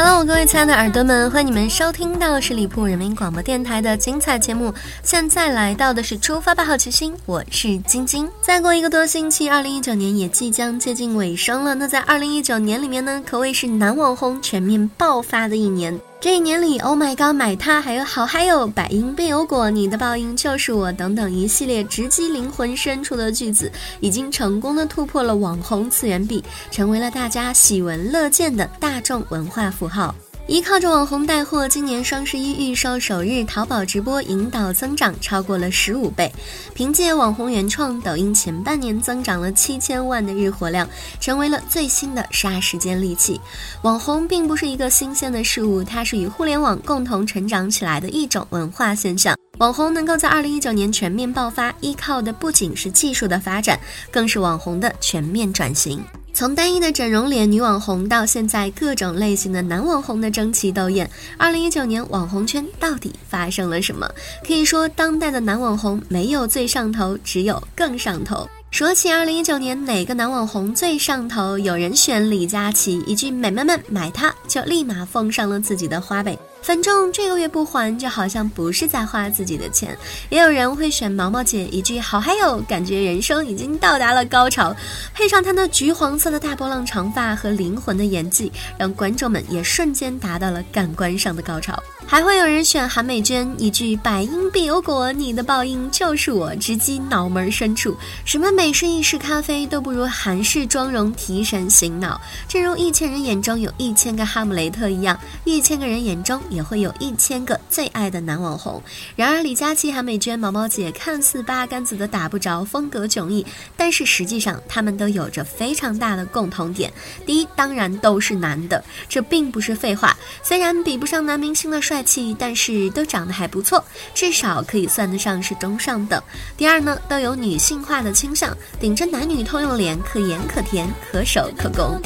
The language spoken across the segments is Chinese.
Hello，各位亲爱的耳朵们，欢迎你们收听到十里铺人民广播电台的精彩节目。现在来到的是出发吧，好奇心，我是晶晶。再过一个多星期，二零一九年也即将接近尾声了。那在二零一九年里面呢，可谓是男网红全面爆发的一年。这一年里，Oh my god，买它，还有好嗨哟，百因必有果，你的报应就是我，等等一系列直击灵魂深处的句子，已经成功的突破了网红次元壁，成为了大家喜闻乐见的大众文化符号。依靠着网红带货，今年双十一预售首日，淘宝直播引导增长超过了十五倍。凭借网红原创，抖音前半年增长了七千万的日活量，成为了最新的杀时间利器。网红并不是一个新鲜的事物，它是与互联网共同成长起来的一种文化现象。网红能够在二零一九年全面爆发，依靠的不仅是技术的发展，更是网红的全面转型。从单一的整容脸女网红到现在各种类型的男网红的争奇斗艳，二零一九年网红圈到底发生了什么？可以说，当代的男网红没有最上头，只有更上头。说起二零一九年哪个男网红最上头，有人选李佳琦，一句“美眉们买它”就立马奉上了自己的花呗。反正这个月不还，就好像不是在花自己的钱。也有人会选毛毛姐一句“好嗨哟”，感觉人生已经到达了高潮。配上她那橘黄色的大波浪长发和灵魂的演技，让观众们也瞬间达到了感官上的高潮。还会有人选韩美娟一句“百因必有果，你的报应就是我”，直击脑门深处。什么美式、意式咖啡都不如韩式妆容提神醒脑。正如一千人眼中有一千个哈姆雷特一样，一千个人眼中。也会有一千个最爱的男网红。然而，李佳琦、韩美娟、毛毛姐看似八竿子的打不着，风格迥异，但是实际上他们都有着非常大的共同点。第一，当然都是男的，这并不是废话。虽然比不上男明星的帅帅气，但是都长得还不错，至少可以算得上是中上等。第二呢，都有女性化的倾向，顶着男女通用脸，可盐可甜，可守可攻。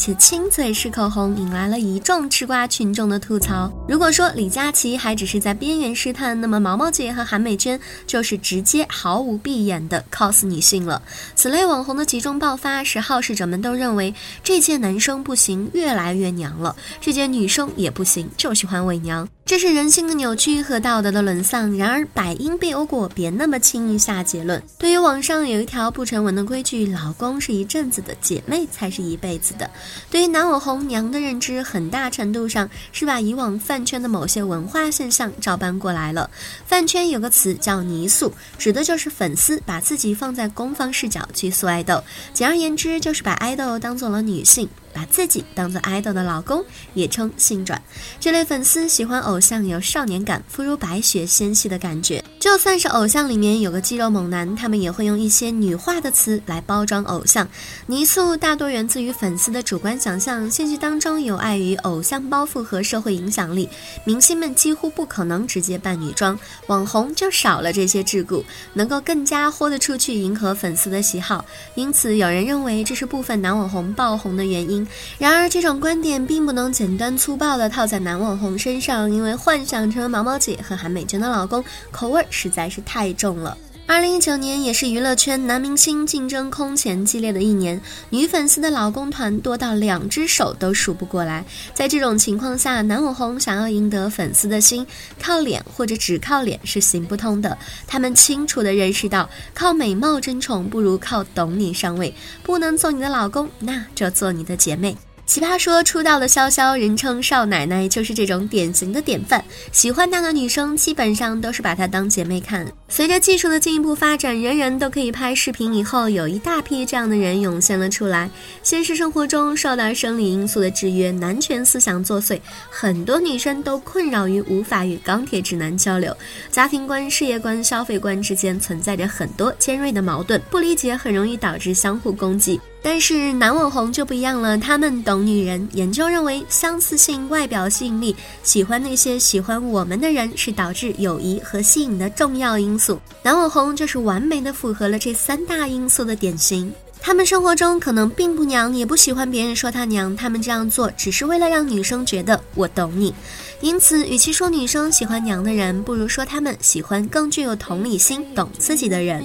且亲嘴式口红，引来了一众吃瓜群众的吐槽。如果说李佳琦还只是在边缘试探，那么毛毛姐和韩美娟就是直接毫无闭眼的 cos 女性了。此类网红的集中爆发，使好事者们都认为这届男生不行，越来越娘了；这届女生也不行，就喜欢伪娘。这是人性的扭曲和道德的沦丧。然而百因必有果，别那么轻易下结论。对于网上有一条不成文的规矩，老公是一阵子的，姐妹才是一辈子的。对于男网红娘的认知，很大程度上是把以往饭圈的某些文化现象照搬过来了。饭圈有个词叫“泥塑”，指的就是粉丝把自己放在攻方视角去塑爱豆。简而言之，就是把爱豆当做了女性。把自己当做 idol 的老公，也称性转。这类粉丝喜欢偶像有少年感、肤如白雪纤细的感觉。就算是偶像里面有个肌肉猛男，他们也会用一些女化的词来包装偶像。泥塑大多源自于粉丝的主观想象，现实当中有碍于偶像包袱和社会影响力，明星们几乎不可能直接扮女装，网红就少了这些桎梏，能够更加豁得出去迎合粉丝的喜好。因此，有人认为这是部分男网红爆红的原因。然而，这种观点并不能简单粗暴地套在男网红身上，因为幻想成为毛毛姐和韩美娟的老公，口味实在是太重了。二零一九年也是娱乐圈男明星竞争空前激烈的一年，女粉丝的老公团多到两只手都数不过来。在这种情况下，男网红想要赢得粉丝的心，靠脸或者只靠脸是行不通的。他们清楚地认识到，靠美貌争宠不如靠懂你上位。不能做你的老公，那就做你的姐妹。奇葩说出道的潇潇，人称少奶奶，就是这种典型的典范。喜欢她的女生基本上都是把她当姐妹看。随着技术的进一步发展，人人都可以拍视频以后，有一大批这样的人涌现了出来。现实生活中受到生理因素的制约，男权思想作祟，很多女生都困扰于无法与钢铁直男交流。家庭观、事业观、消费观之间存在着很多尖锐的矛盾，不理解很容易导致相互攻击。但是男网红就不一样了，他们懂女人。研究认为，相似性、外表吸引力，喜欢那些喜欢我们的人，是导致友谊和吸引的重要因素。男网红就是完美的符合了这三大因素的典型。他们生活中可能并不娘，也不喜欢别人说他娘，他们这样做只是为了让女生觉得我懂你。因此，与其说女生喜欢娘的人，不如说他们喜欢更具有同理心、懂自己的人。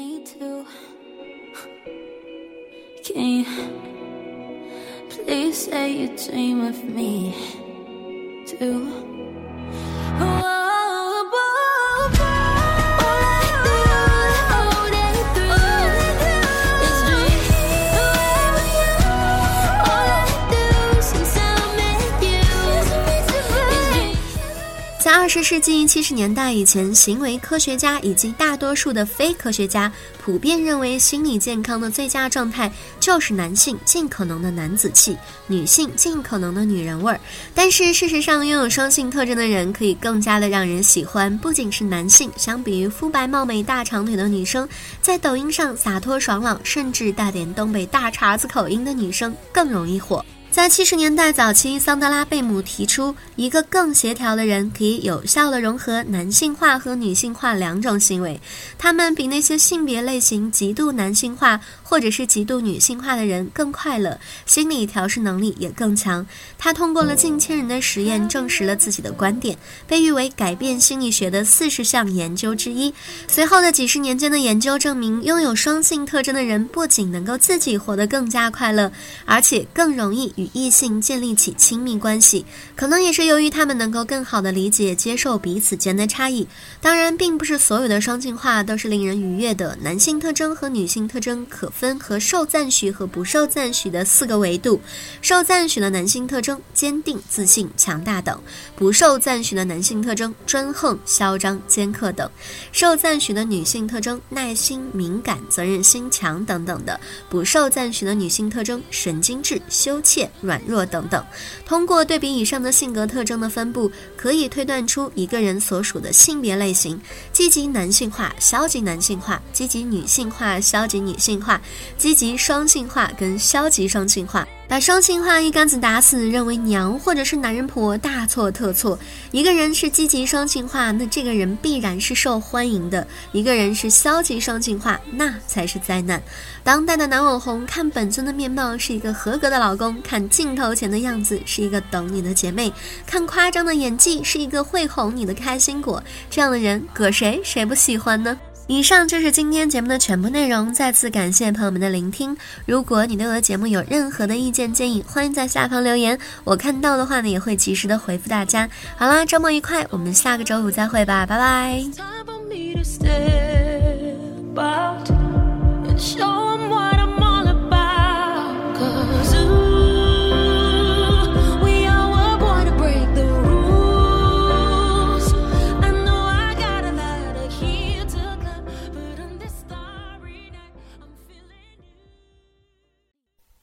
二十世纪七十年代以前，行为科学家以及大多数的非科学家普遍认为，心理健康的最佳状态就是男性尽可能的男子气，女性尽可能的女人味儿。但是事实上，拥有双性特征的人可以更加的让人喜欢。不仅是男性，相比于肤白貌美、大长腿的女生，在抖音上洒脱爽朗，甚至带点东北大碴子口音的女生更容易火。在七十年代早期，桑德拉贝姆提出，一个更协调的人可以有效地融合男性化和女性化两种行为，他们比那些性别类型极度男性化或者是极度女性化的人更快乐，心理调试能力也更强。他通过了近千人的实验，证实了自己的观点，被誉为改变心理学的四十项研究之一。随后的几十年间的研究证明，拥有双性特征的人不仅能够自己活得更加快乐，而且更容易与异性建立起亲密关系，可能也是由于他们能够更好地理解、接受彼此间的差异。当然，并不是所有的双性化都是令人愉悦的。男性特征和女性特征可分和受赞许和不受赞许的四个维度。受赞许的男性特征：坚定、自信、强大等；不受赞许的男性特征：专横、嚣张、尖刻等；受赞许的女性特征：耐心、敏感、责任心强等等的；不受赞许的女性特征：神经质、羞怯。软弱等等，通过对比以上的性格特征的分布，可以推断出一个人所属的性别类型：积极男性化、消极男性化、积极女性化、消极女性化、积极双性化跟消极双性化。把双性化一竿子打死，认为娘或者是男人婆大错特错。一个人是积极双性化，那这个人必然是受欢迎的；一个人是消极双性化，那才是灾难。当代的男网红看本尊的面貌是一个合格的老公，看镜头前的样子是一个懂你的姐妹，看夸张的演技是一个会哄你的开心果。这样的人，搁谁谁不喜欢呢？以上就是今天节目的全部内容，再次感谢朋友们的聆听。如果你对我的节目有任何的意见建议，欢迎在下方留言，我看到的话呢也会及时的回复大家。好啦，周末愉快，我们下个周五再会吧，拜拜。